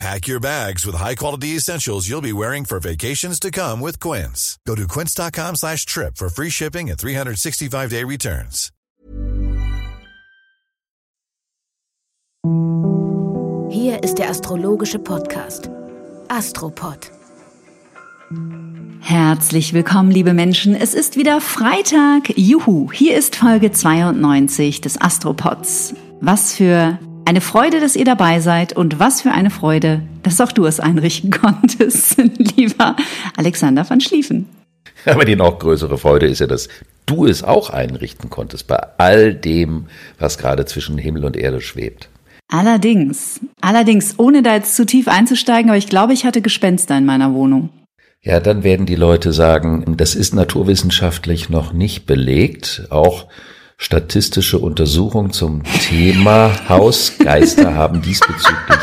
Pack your bags with high-quality essentials you'll be wearing for vacations to come with Quince. Go to quince.com slash trip for free shipping and 365-day returns. Hier ist der astrologische Podcast Astropod. Herzlich willkommen, liebe Menschen. Es ist wieder Freitag. Juhu, hier ist Folge 92 des Astropods. Was für eine Freude, dass ihr dabei seid und was für eine Freude, dass auch du es einrichten konntest, lieber Alexander van Schlieffen. Aber die noch größere Freude ist ja, dass du es auch einrichten konntest bei all dem, was gerade zwischen Himmel und Erde schwebt. Allerdings, allerdings, ohne da jetzt zu tief einzusteigen, aber ich glaube, ich hatte Gespenster in meiner Wohnung. Ja, dann werden die Leute sagen, das ist naturwissenschaftlich noch nicht belegt. Auch statistische Untersuchungen zum Thema Hausgeister haben diesbezüglich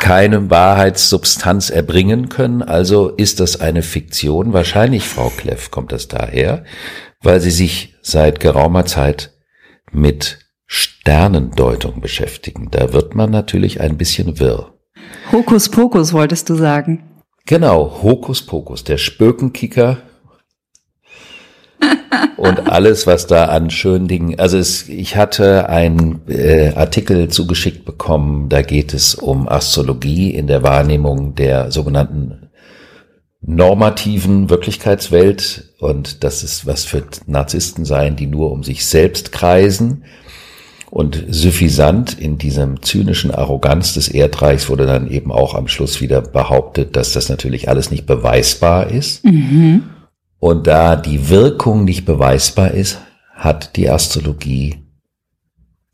keine Wahrheitssubstanz erbringen können. Also ist das eine Fiktion. Wahrscheinlich, Frau Kleff, kommt das daher, weil sie sich seit geraumer Zeit mit Sternendeutung beschäftigen. Da wird man natürlich ein bisschen wirr. Hokuspokus wolltest du sagen. Genau, Hokuspokus, der Spökenkicker und alles, was da an schönen Dingen. Also es, ich hatte einen äh, Artikel zugeschickt bekommen, da geht es um Astrologie in der Wahrnehmung der sogenannten normativen Wirklichkeitswelt und das ist was für Narzissten sein, die nur um sich selbst kreisen. Und suffisant in diesem zynischen Arroganz des Erdreichs wurde dann eben auch am Schluss wieder behauptet, dass das natürlich alles nicht beweisbar ist. Mhm. Und da die Wirkung nicht beweisbar ist, hat die Astrologie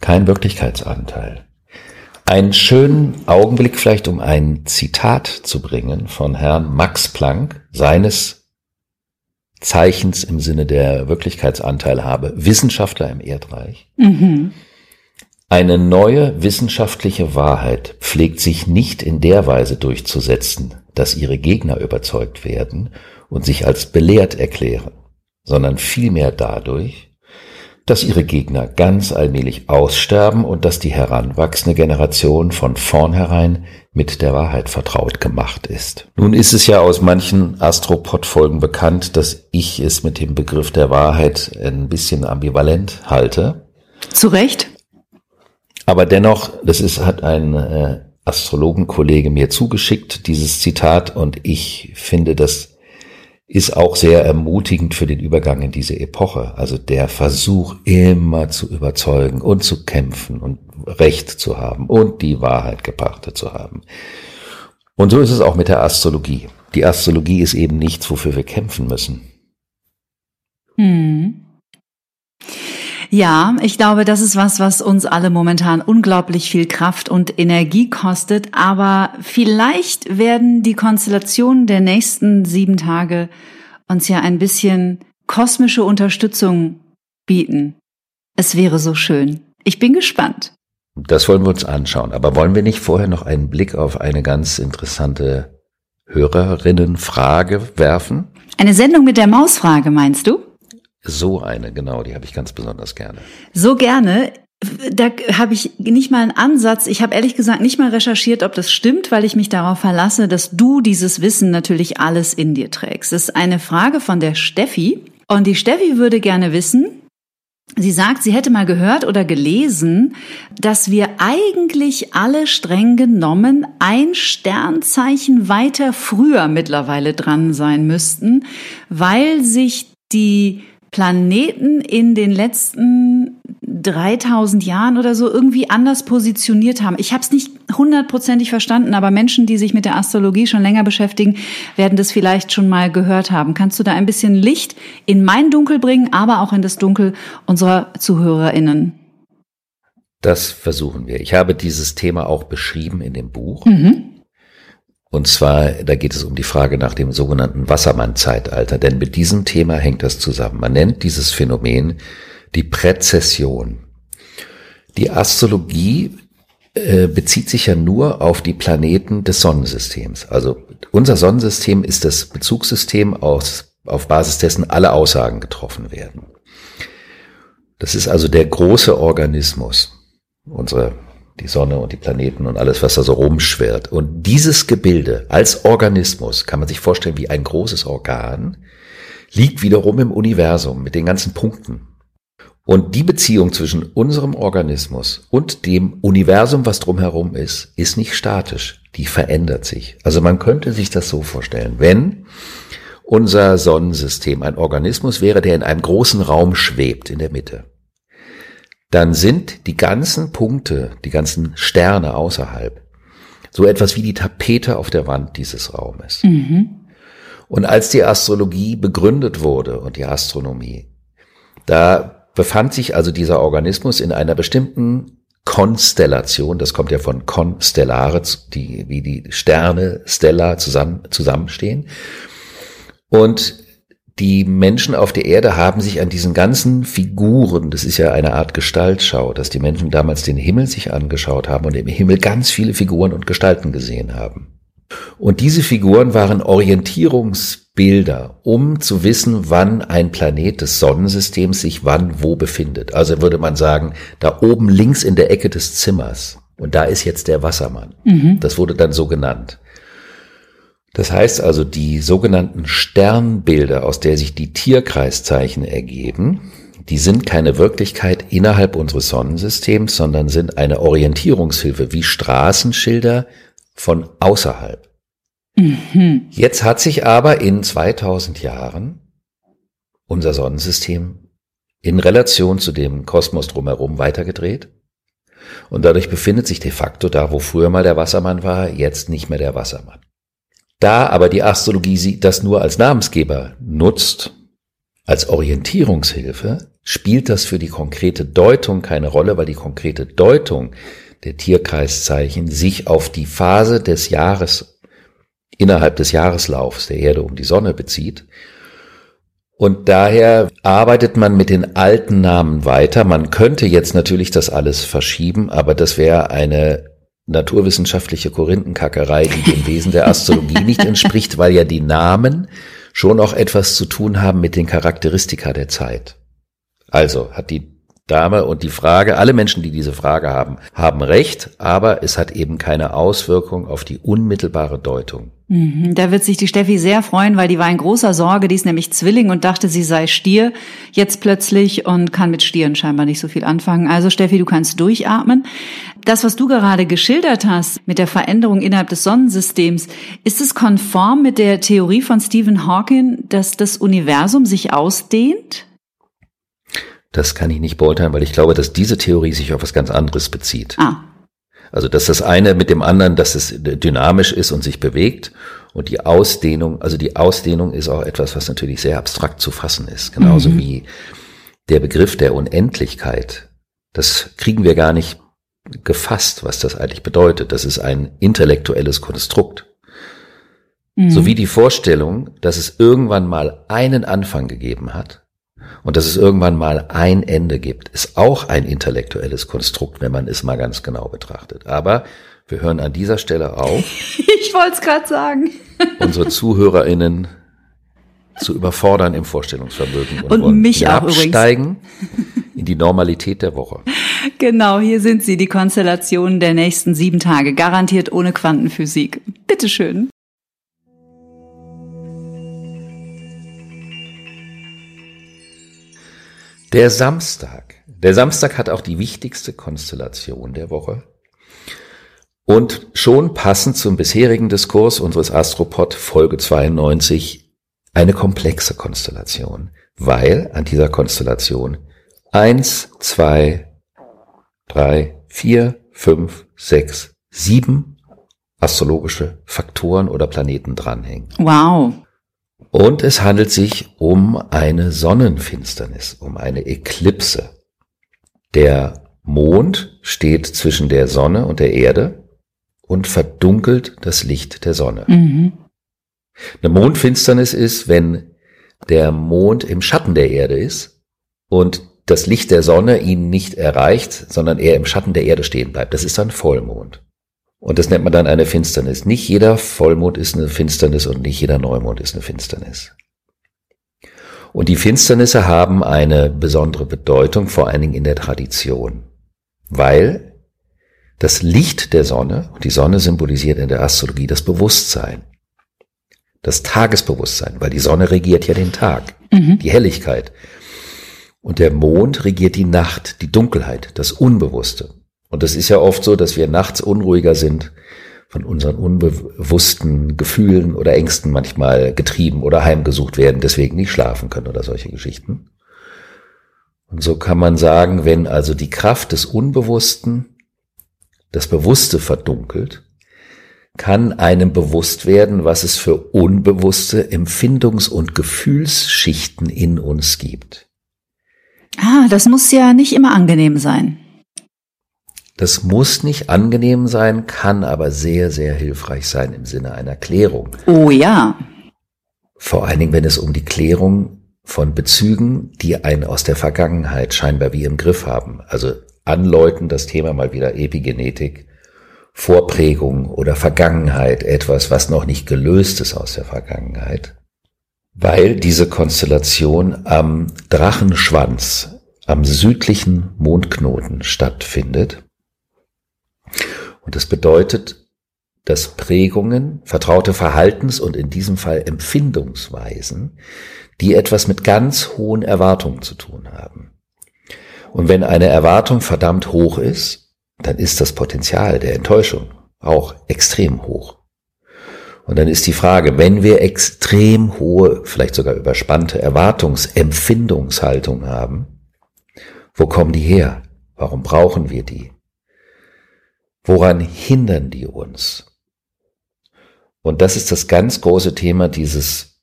keinen Wirklichkeitsanteil. Einen schönen Augenblick vielleicht, um ein Zitat zu bringen von Herrn Max Planck, seines Zeichens im Sinne der Wirklichkeitsanteil habe, Wissenschaftler im Erdreich. Mhm. Eine neue wissenschaftliche Wahrheit pflegt sich nicht in der Weise durchzusetzen, dass ihre Gegner überzeugt werden und sich als belehrt erklären, sondern vielmehr dadurch, dass ihre Gegner ganz allmählich aussterben und dass die heranwachsende Generation von vornherein mit der Wahrheit vertraut gemacht ist. Nun ist es ja aus manchen Astropod-Folgen bekannt, dass ich es mit dem Begriff der Wahrheit ein bisschen ambivalent halte. Zu Recht. Aber dennoch, das ist, hat ein äh, Astrologenkollege mir zugeschickt, dieses Zitat, und ich finde, dass ist auch sehr ermutigend für den Übergang in diese Epoche. Also der Versuch, immer zu überzeugen und zu kämpfen und Recht zu haben und die Wahrheit gepachtet zu haben. Und so ist es auch mit der Astrologie. Die Astrologie ist eben nichts, wofür wir kämpfen müssen. Hm. Ja, ich glaube, das ist was, was uns alle momentan unglaublich viel Kraft und Energie kostet. Aber vielleicht werden die Konstellationen der nächsten sieben Tage uns ja ein bisschen kosmische Unterstützung bieten. Es wäre so schön. Ich bin gespannt. Das wollen wir uns anschauen. Aber wollen wir nicht vorher noch einen Blick auf eine ganz interessante Hörerinnenfrage werfen? Eine Sendung mit der Mausfrage, meinst du? So eine, genau, die habe ich ganz besonders gerne. So gerne. Da habe ich nicht mal einen Ansatz. Ich habe ehrlich gesagt nicht mal recherchiert, ob das stimmt, weil ich mich darauf verlasse, dass du dieses Wissen natürlich alles in dir trägst. Das ist eine Frage von der Steffi. Und die Steffi würde gerne wissen, Sie sagt, sie hätte mal gehört oder gelesen, dass wir eigentlich alle streng genommen ein Sternzeichen weiter früher mittlerweile dran sein müssten, weil sich die Planeten in den letzten 3000 Jahren oder so irgendwie anders positioniert haben. Ich habe es nicht hundertprozentig verstanden, aber Menschen, die sich mit der Astrologie schon länger beschäftigen, werden das vielleicht schon mal gehört haben. Kannst du da ein bisschen Licht in mein Dunkel bringen, aber auch in das Dunkel unserer Zuhörerinnen? Das versuchen wir. Ich habe dieses Thema auch beschrieben in dem Buch. Mhm. Und zwar, da geht es um die Frage nach dem sogenannten Wassermann-Zeitalter, denn mit diesem Thema hängt das zusammen. Man nennt dieses Phänomen die Präzession. Die Astrologie äh, bezieht sich ja nur auf die Planeten des Sonnensystems. Also unser Sonnensystem ist das Bezugssystem, aus, auf Basis dessen alle Aussagen getroffen werden. Das ist also der große Organismus, unsere, die Sonne und die Planeten und alles, was da so rumschwirrt. Und dieses Gebilde als Organismus kann man sich vorstellen wie ein großes Organ, liegt wiederum im Universum mit den ganzen Punkten. Und die Beziehung zwischen unserem Organismus und dem Universum, was drumherum ist, ist nicht statisch. Die verändert sich. Also man könnte sich das so vorstellen. Wenn unser Sonnensystem ein Organismus wäre, der in einem großen Raum schwebt in der Mitte, dann sind die ganzen Punkte, die ganzen Sterne außerhalb, so etwas wie die Tapete auf der Wand dieses Raumes. Mhm. Und als die Astrologie begründet wurde und die Astronomie, da befand sich also dieser Organismus in einer bestimmten Konstellation, das kommt ja von Konstellare, die, wie die Sterne, Stella zusammen, zusammenstehen. Und die Menschen auf der Erde haben sich an diesen ganzen Figuren, das ist ja eine Art Gestaltschau, dass die Menschen damals den Himmel sich angeschaut haben und im Himmel ganz viele Figuren und Gestalten gesehen haben. Und diese Figuren waren Orientierungsbilder, um zu wissen, wann ein Planet des Sonnensystems sich wann wo befindet. Also würde man sagen, da oben links in der Ecke des Zimmers. Und da ist jetzt der Wassermann. Mhm. Das wurde dann so genannt. Das heißt also, die sogenannten Sternbilder, aus der sich die Tierkreiszeichen ergeben, die sind keine Wirklichkeit innerhalb unseres Sonnensystems, sondern sind eine Orientierungshilfe wie Straßenschilder von außerhalb. Mhm. Jetzt hat sich aber in 2000 Jahren unser Sonnensystem in Relation zu dem Kosmos drumherum weitergedreht. Und dadurch befindet sich de facto da, wo früher mal der Wassermann war, jetzt nicht mehr der Wassermann. Da aber die Astrologie das nur als Namensgeber nutzt, als Orientierungshilfe, spielt das für die konkrete Deutung keine Rolle, weil die konkrete Deutung der Tierkreiszeichen sich auf die Phase des Jahres innerhalb des Jahreslaufs der Erde um die Sonne bezieht. Und daher arbeitet man mit den alten Namen weiter. Man könnte jetzt natürlich das alles verschieben, aber das wäre eine naturwissenschaftliche Korinthenkackerei, die dem Wesen der Astrologie nicht entspricht, weil ja die Namen schon auch etwas zu tun haben mit den Charakteristika der Zeit. Also hat die Dame und die Frage, alle Menschen, die diese Frage haben, haben recht, aber es hat eben keine Auswirkung auf die unmittelbare Deutung. Mhm, da wird sich die Steffi sehr freuen, weil die war in großer Sorge, die ist nämlich Zwilling und dachte, sie sei Stier jetzt plötzlich und kann mit Stieren scheinbar nicht so viel anfangen. Also Steffi, du kannst durchatmen. Das, was du gerade geschildert hast mit der Veränderung innerhalb des Sonnensystems, ist es konform mit der Theorie von Stephen Hawking, dass das Universum sich ausdehnt? Das kann ich nicht beurteilen, weil ich glaube, dass diese Theorie sich auf was ganz anderes bezieht. Ah. Also, dass das eine mit dem anderen, dass es dynamisch ist und sich bewegt und die Ausdehnung, also die Ausdehnung ist auch etwas, was natürlich sehr abstrakt zu fassen ist. Genauso mhm. wie der Begriff der Unendlichkeit. Das kriegen wir gar nicht gefasst, was das eigentlich bedeutet. Das ist ein intellektuelles Konstrukt. Mhm. Sowie die Vorstellung, dass es irgendwann mal einen Anfang gegeben hat und dass es irgendwann mal ein Ende gibt, ist auch ein intellektuelles Konstrukt, wenn man es mal ganz genau betrachtet. Aber wir hören an dieser Stelle auf. ich wollte es gerade sagen. unsere ZuhörerInnen zu überfordern im Vorstellungsvermögen und, und mich auch absteigen in die Normalität der Woche. Genau, hier sind sie, die Konstellationen der nächsten sieben Tage, garantiert ohne Quantenphysik. Bitteschön. Der Samstag. Der Samstag hat auch die wichtigste Konstellation der Woche. Und schon passend zum bisherigen Diskurs unseres Astropod Folge 92 eine komplexe Konstellation, weil an dieser Konstellation eins, zwei, drei, vier, fünf, sechs, sieben astrologische Faktoren oder Planeten dranhängen. Wow. Und es handelt sich um eine Sonnenfinsternis, um eine Eklipse. Der Mond steht zwischen der Sonne und der Erde und verdunkelt das Licht der Sonne. Mhm. Eine Mondfinsternis ist, wenn der Mond im Schatten der Erde ist und das Licht der Sonne ihn nicht erreicht, sondern er im Schatten der Erde stehen bleibt. Das ist dann Vollmond. Und das nennt man dann eine Finsternis. Nicht jeder Vollmond ist eine Finsternis und nicht jeder Neumond ist eine Finsternis. Und die Finsternisse haben eine besondere Bedeutung, vor allen Dingen in der Tradition, weil das Licht der Sonne, und die Sonne symbolisiert in der Astrologie das Bewusstsein, das Tagesbewusstsein, weil die Sonne regiert ja den Tag, mhm. die Helligkeit. Und der Mond regiert die Nacht, die Dunkelheit, das Unbewusste. Und es ist ja oft so, dass wir nachts unruhiger sind, von unseren unbewussten Gefühlen oder Ängsten manchmal getrieben oder heimgesucht werden, deswegen nicht schlafen können oder solche Geschichten. Und so kann man sagen, wenn also die Kraft des Unbewussten das Bewusste verdunkelt, kann einem bewusst werden, was es für unbewusste Empfindungs- und Gefühlsschichten in uns gibt. Ah, das muss ja nicht immer angenehm sein. Das muss nicht angenehm sein, kann aber sehr, sehr hilfreich sein im Sinne einer Klärung. Oh ja. Vor allen Dingen, wenn es um die Klärung von Bezügen, die einen aus der Vergangenheit scheinbar wie im Griff haben. Also anläuten das Thema mal wieder Epigenetik, Vorprägung oder Vergangenheit, etwas, was noch nicht gelöst ist aus der Vergangenheit. Weil diese Konstellation am Drachenschwanz, am südlichen Mondknoten stattfindet und das bedeutet, dass Prägungen, vertraute Verhaltens- und in diesem Fall Empfindungsweisen, die etwas mit ganz hohen Erwartungen zu tun haben. Und wenn eine Erwartung verdammt hoch ist, dann ist das Potenzial der Enttäuschung auch extrem hoch. Und dann ist die Frage, wenn wir extrem hohe, vielleicht sogar überspannte Erwartungsempfindungshaltung haben, wo kommen die her? Warum brauchen wir die? Woran hindern die uns? Und das ist das ganz große Thema dieses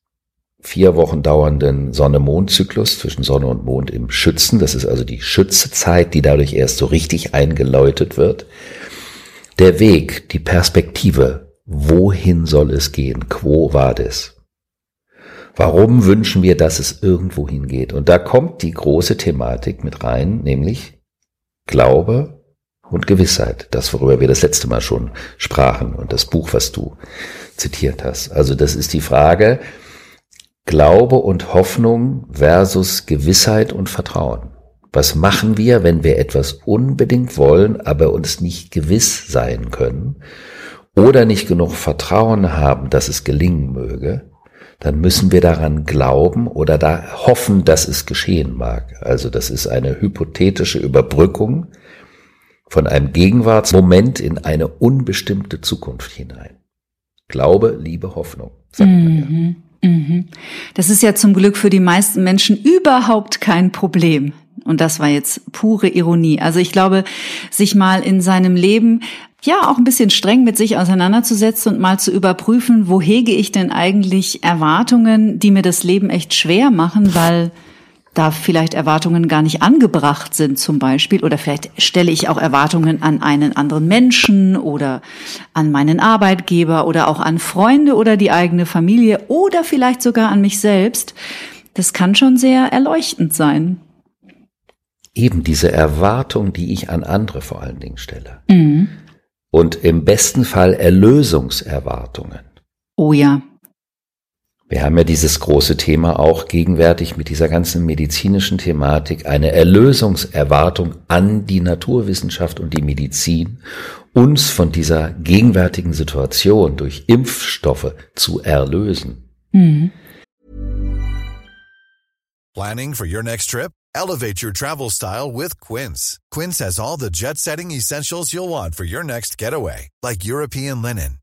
vier Wochen dauernden Sonne-Mond-Zyklus zwischen Sonne und Mond im Schützen. Das ist also die Schützezeit, die dadurch erst so richtig eingeläutet wird. Der Weg, die Perspektive, wohin soll es gehen? Quo vadis? Warum wünschen wir, dass es irgendwo hingeht? Und da kommt die große Thematik mit rein, nämlich Glaube, und Gewissheit. Das, worüber wir das letzte Mal schon sprachen und das Buch, was du zitiert hast. Also das ist die Frage Glaube und Hoffnung versus Gewissheit und Vertrauen. Was machen wir, wenn wir etwas unbedingt wollen, aber uns nicht gewiss sein können oder nicht genug Vertrauen haben, dass es gelingen möge? Dann müssen wir daran glauben oder da hoffen, dass es geschehen mag. Also das ist eine hypothetische Überbrückung von einem Gegenwartsmoment in eine unbestimmte Zukunft hinein. Glaube, Liebe, Hoffnung. Sagt mhm, ja. mhm. Das ist ja zum Glück für die meisten Menschen überhaupt kein Problem. Und das war jetzt pure Ironie. Also ich glaube, sich mal in seinem Leben ja auch ein bisschen streng mit sich auseinanderzusetzen und mal zu überprüfen, wo hege ich denn eigentlich Erwartungen, die mir das Leben echt schwer machen, weil da vielleicht Erwartungen gar nicht angebracht sind zum Beispiel oder vielleicht stelle ich auch Erwartungen an einen anderen Menschen oder an meinen Arbeitgeber oder auch an Freunde oder die eigene Familie oder vielleicht sogar an mich selbst. Das kann schon sehr erleuchtend sein. Eben diese Erwartung, die ich an andere vor allen Dingen stelle. Mhm. Und im besten Fall Erlösungserwartungen. Oh ja. Wir haben ja dieses große Thema auch gegenwärtig mit dieser ganzen medizinischen Thematik, eine Erlösungserwartung an die Naturwissenschaft und die Medizin, uns von dieser gegenwärtigen Situation durch Impfstoffe zu erlösen. Mhm. Planning for your next trip? Elevate your travel style with Quince. Quince has all the jet-setting essentials you'll want for your next getaway, like European linen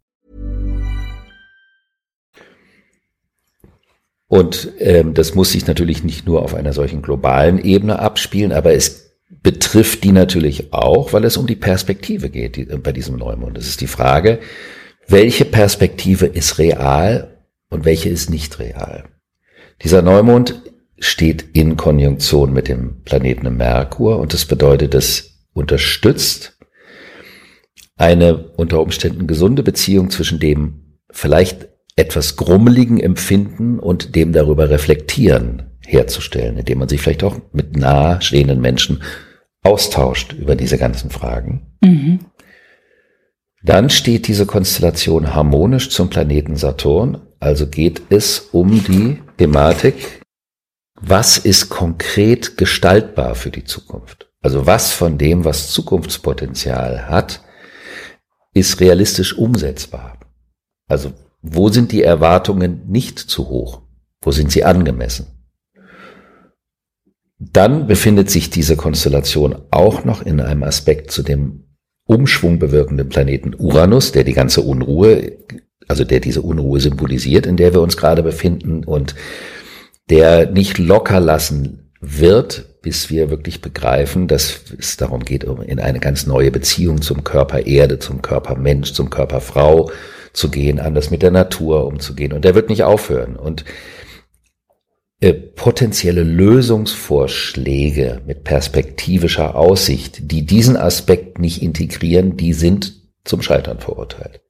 Und ähm, das muss sich natürlich nicht nur auf einer solchen globalen Ebene abspielen, aber es betrifft die natürlich auch, weil es um die Perspektive geht die, bei diesem Neumond. Es ist die Frage, welche Perspektive ist real und welche ist nicht real. Dieser Neumond steht in Konjunktion mit dem Planeten Merkur und das bedeutet, es unterstützt eine unter Umständen gesunde Beziehung zwischen dem vielleicht etwas grummeligen Empfinden und dem darüber reflektieren herzustellen, indem man sich vielleicht auch mit nahe stehenden Menschen austauscht über diese ganzen Fragen. Mhm. Dann steht diese Konstellation harmonisch zum Planeten Saturn, also geht es um die Thematik, was ist konkret gestaltbar für die Zukunft? Also was von dem, was Zukunftspotenzial hat, ist realistisch umsetzbar? Also wo sind die Erwartungen nicht zu hoch? Wo sind sie angemessen? Dann befindet sich diese Konstellation auch noch in einem Aspekt zu dem Umschwung bewirkenden Planeten Uranus, der die ganze Unruhe, also der diese Unruhe symbolisiert, in der wir uns gerade befinden und der nicht locker lassen wird, bis wir wirklich begreifen, dass es darum geht, in eine ganz neue Beziehung zum Körper Erde, zum Körper Mensch, zum Körper Frau zu gehen, anders mit der Natur umzugehen. Und der wird nicht aufhören. Und äh, potenzielle Lösungsvorschläge mit perspektivischer Aussicht, die diesen Aspekt nicht integrieren, die sind zum Scheitern verurteilt.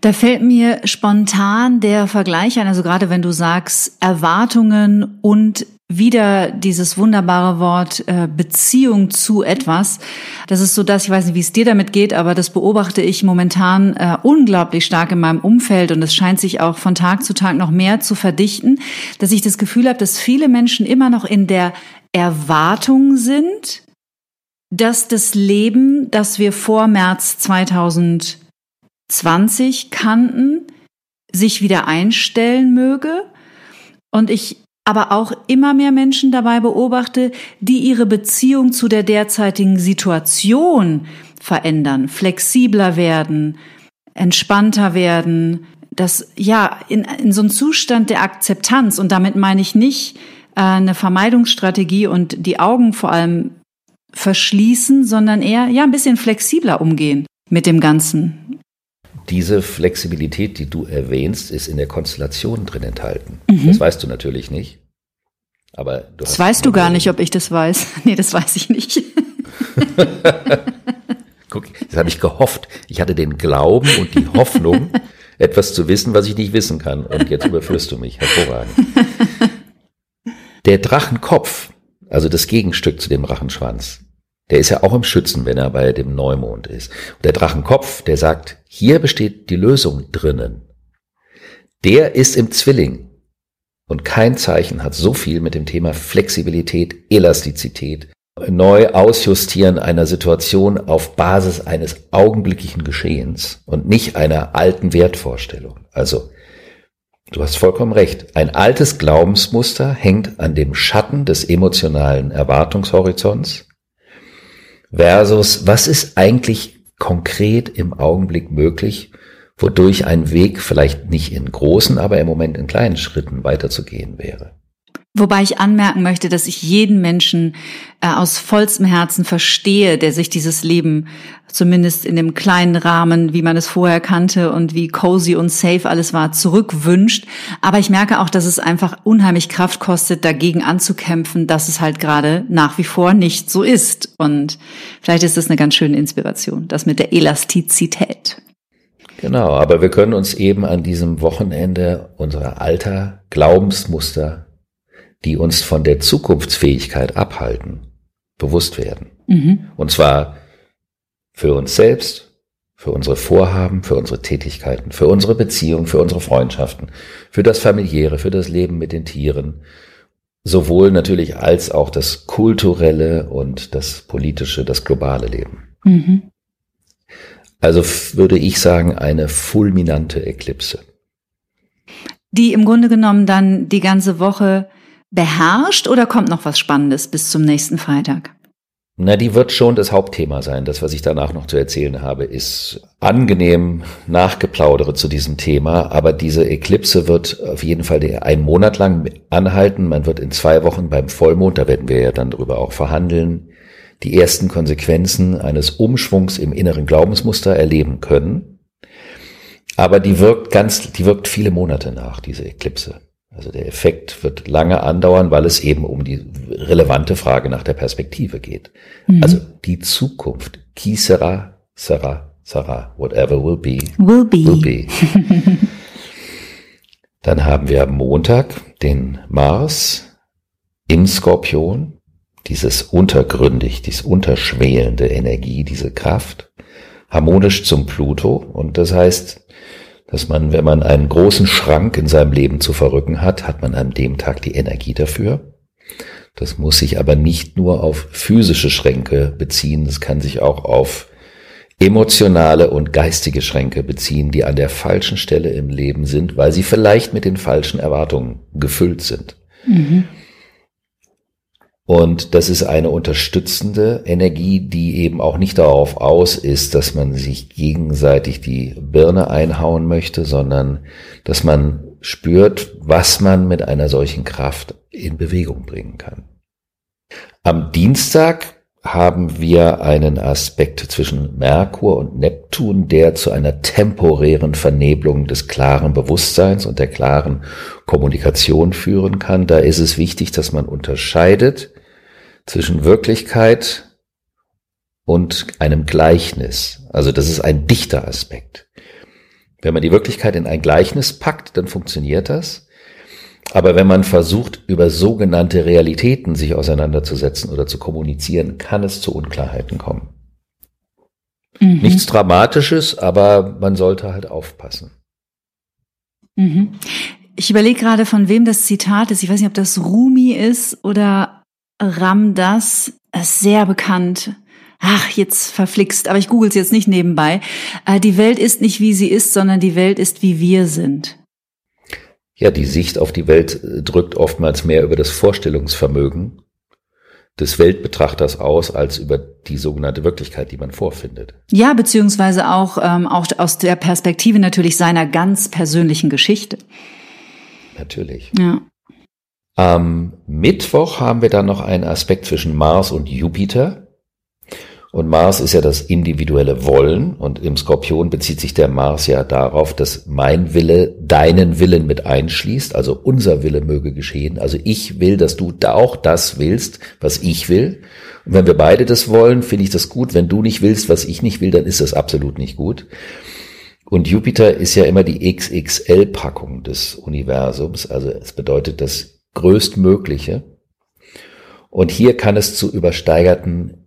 Da fällt mir spontan der Vergleich ein, also gerade wenn du sagst Erwartungen und wieder dieses wunderbare Wort äh, Beziehung zu etwas. Das ist so dass ich weiß nicht, wie es dir damit geht, aber das beobachte ich momentan äh, unglaublich stark in meinem Umfeld und es scheint sich auch von Tag zu Tag noch mehr zu verdichten, dass ich das Gefühl habe, dass viele Menschen immer noch in der Erwartung sind, dass das Leben, das wir vor März 2020 kannten, sich wieder einstellen möge. Und ich aber auch immer mehr Menschen dabei beobachte, die ihre Beziehung zu der derzeitigen Situation verändern, flexibler werden, entspannter werden, das ja in, in so einem Zustand der Akzeptanz und damit meine ich nicht äh, eine Vermeidungsstrategie und die Augen vor allem verschließen, sondern eher ja ein bisschen flexibler umgehen mit dem Ganzen. Diese Flexibilität, die du erwähnst, ist in der Konstellation drin enthalten. Mhm. Das weißt du natürlich nicht. Aber du das weißt du gar nicht, ob ich das weiß. Nee, das weiß ich nicht. Guck, das habe ich gehofft. Ich hatte den Glauben und die Hoffnung, etwas zu wissen, was ich nicht wissen kann. Und jetzt überführst du mich. Hervorragend. Der Drachenkopf, also das Gegenstück zu dem Drachenschwanz, der ist ja auch im Schützen, wenn er bei dem Neumond ist. Und der Drachenkopf, der sagt, hier besteht die Lösung drinnen. Der ist im Zwilling. Und kein Zeichen hat so viel mit dem Thema Flexibilität, Elastizität, neu ausjustieren einer Situation auf Basis eines augenblicklichen Geschehens und nicht einer alten Wertvorstellung. Also, du hast vollkommen recht. Ein altes Glaubensmuster hängt an dem Schatten des emotionalen Erwartungshorizonts versus was ist eigentlich konkret im Augenblick möglich wodurch ein Weg vielleicht nicht in großen, aber im Moment in kleinen Schritten weiterzugehen wäre. Wobei ich anmerken möchte, dass ich jeden Menschen äh, aus vollstem Herzen verstehe, der sich dieses Leben zumindest in dem kleinen Rahmen, wie man es vorher kannte und wie cozy und safe alles war, zurückwünscht. Aber ich merke auch, dass es einfach unheimlich Kraft kostet, dagegen anzukämpfen, dass es halt gerade nach wie vor nicht so ist. Und vielleicht ist das eine ganz schöne Inspiration, das mit der Elastizität. Genau, aber wir können uns eben an diesem Wochenende unserer alter Glaubensmuster, die uns von der Zukunftsfähigkeit abhalten, bewusst werden. Mhm. Und zwar für uns selbst, für unsere Vorhaben, für unsere Tätigkeiten, für unsere Beziehungen, für unsere Freundschaften, für das familiäre, für das Leben mit den Tieren, sowohl natürlich als auch das kulturelle und das politische, das globale Leben. Mhm. Also würde ich sagen, eine fulminante Eklipse. Die im Grunde genommen dann die ganze Woche beherrscht oder kommt noch was Spannendes bis zum nächsten Freitag? Na, die wird schon das Hauptthema sein. Das, was ich danach noch zu erzählen habe, ist angenehm Nachgeplaudere zu diesem Thema. Aber diese Eklipse wird auf jeden Fall einen Monat lang anhalten. Man wird in zwei Wochen beim Vollmond, da werden wir ja dann drüber auch verhandeln, die ersten Konsequenzen eines Umschwungs im inneren Glaubensmuster erleben können. Aber die wirkt ganz, die wirkt viele Monate nach, diese Eklipse. Also der Effekt wird lange andauern, weil es eben um die relevante Frage nach der Perspektive geht. Mhm. Also die Zukunft. Qui sera, sera, sera, whatever will be, will be. Will be. Dann haben wir am Montag den Mars im Skorpion, dieses untergründig, dieses unterschwelende Energie, diese Kraft, harmonisch zum Pluto. Und das heißt, dass man, wenn man einen großen Schrank in seinem Leben zu verrücken hat, hat man an dem Tag die Energie dafür. Das muss sich aber nicht nur auf physische Schränke beziehen, das kann sich auch auf emotionale und geistige Schränke beziehen, die an der falschen Stelle im Leben sind, weil sie vielleicht mit den falschen Erwartungen gefüllt sind. Mhm. Und das ist eine unterstützende Energie, die eben auch nicht darauf aus ist, dass man sich gegenseitig die Birne einhauen möchte, sondern dass man spürt, was man mit einer solchen Kraft in Bewegung bringen kann. Am Dienstag haben wir einen Aspekt zwischen Merkur und Neptun, der zu einer temporären Vernebelung des klaren Bewusstseins und der klaren Kommunikation führen kann. Da ist es wichtig, dass man unterscheidet zwischen Wirklichkeit und einem Gleichnis. Also das ist ein dichter Aspekt. Wenn man die Wirklichkeit in ein Gleichnis packt, dann funktioniert das. Aber wenn man versucht, über sogenannte Realitäten sich auseinanderzusetzen oder zu kommunizieren, kann es zu Unklarheiten kommen. Mhm. Nichts Dramatisches, aber man sollte halt aufpassen. Mhm. Ich überlege gerade, von wem das Zitat ist. Ich weiß nicht, ob das Rumi ist oder Ramdas. Ist sehr bekannt. Ach, jetzt verflixt, aber ich google es jetzt nicht nebenbei. Äh, die Welt ist nicht, wie sie ist, sondern die Welt ist, wie wir sind ja, die Sicht auf die Welt äh, drückt oftmals mehr über das Vorstellungsvermögen des Weltbetrachters aus, als über die sogenannte Wirklichkeit, die man vorfindet. Ja, beziehungsweise auch, ähm, auch aus der Perspektive natürlich seiner ganz persönlichen Geschichte. Natürlich. Ja. Am Mittwoch haben wir dann noch einen Aspekt zwischen Mars und Jupiter. Und Mars ist ja das individuelle Wollen und im Skorpion bezieht sich der Mars ja darauf, dass mein Wille deinen Willen mit einschließt, also unser Wille möge geschehen. Also ich will, dass du da auch das willst, was ich will. Und wenn wir beide das wollen, finde ich das gut. Wenn du nicht willst, was ich nicht will, dann ist das absolut nicht gut. Und Jupiter ist ja immer die XXL-Packung des Universums, also es bedeutet das Größtmögliche. Und hier kann es zu übersteigerten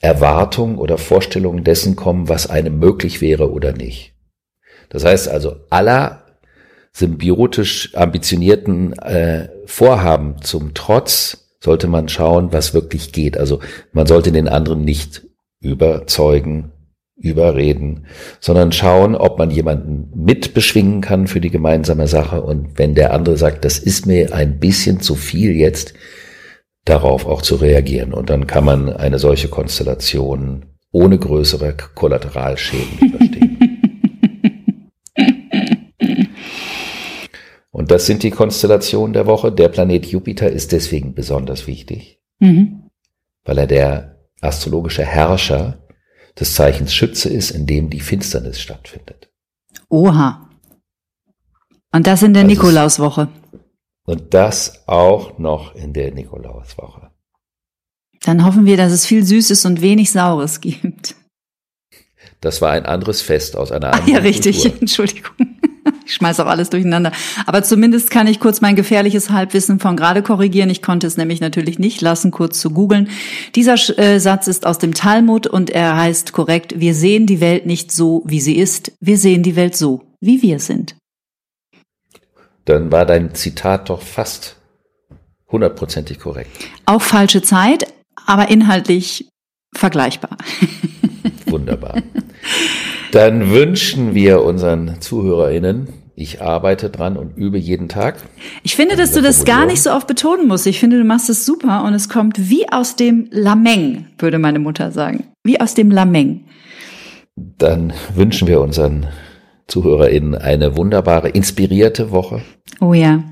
Erwartung oder Vorstellung dessen kommen, was einem möglich wäre oder nicht. Das heißt also, aller symbiotisch ambitionierten äh, Vorhaben zum Trotz sollte man schauen, was wirklich geht. Also man sollte den anderen nicht überzeugen, überreden, sondern schauen, ob man jemanden mitbeschwingen kann für die gemeinsame Sache. Und wenn der andere sagt, das ist mir ein bisschen zu viel jetzt, darauf auch zu reagieren. Und dann kann man eine solche Konstellation ohne größere Kollateralschäden überstehen. Und das sind die Konstellationen der Woche. Der Planet Jupiter ist deswegen besonders wichtig, mhm. weil er der astrologische Herrscher des Zeichens Schütze ist, in dem die Finsternis stattfindet. Oha. Und das in der also Nikolauswoche. Und das auch noch in der Nikolauswoche. Dann hoffen wir, dass es viel Süßes und wenig Saures gibt. Das war ein anderes Fest aus einer anderen Ach, Ja, richtig. Kultur. Entschuldigung. Ich schmeiß auch alles durcheinander. Aber zumindest kann ich kurz mein gefährliches Halbwissen von gerade korrigieren. Ich konnte es nämlich natürlich nicht lassen, kurz zu googeln. Dieser äh, Satz ist aus dem Talmud und er heißt korrekt, wir sehen die Welt nicht so, wie sie ist. Wir sehen die Welt so, wie wir sind dann war dein Zitat doch fast hundertprozentig korrekt. Auch falsche Zeit, aber inhaltlich vergleichbar. Wunderbar. Dann wünschen wir unseren ZuhörerInnen, ich arbeite dran und übe jeden Tag. Ich finde, dass du das gar nicht so oft betonen musst. Ich finde, du machst es super und es kommt wie aus dem Lameng, würde meine Mutter sagen. Wie aus dem Lameng. Dann wünschen wir unseren ZuhörerInnen eine wunderbare, inspirierte Woche. Oh ja.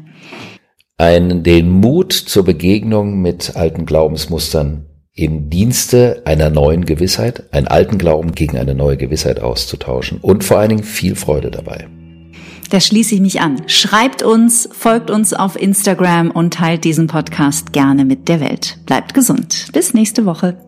Einen, den Mut zur Begegnung mit alten Glaubensmustern im Dienste einer neuen Gewissheit, einen alten Glauben gegen eine neue Gewissheit auszutauschen und vor allen Dingen viel Freude dabei. Da schließe ich mich an. Schreibt uns, folgt uns auf Instagram und teilt diesen Podcast gerne mit der Welt. Bleibt gesund. Bis nächste Woche.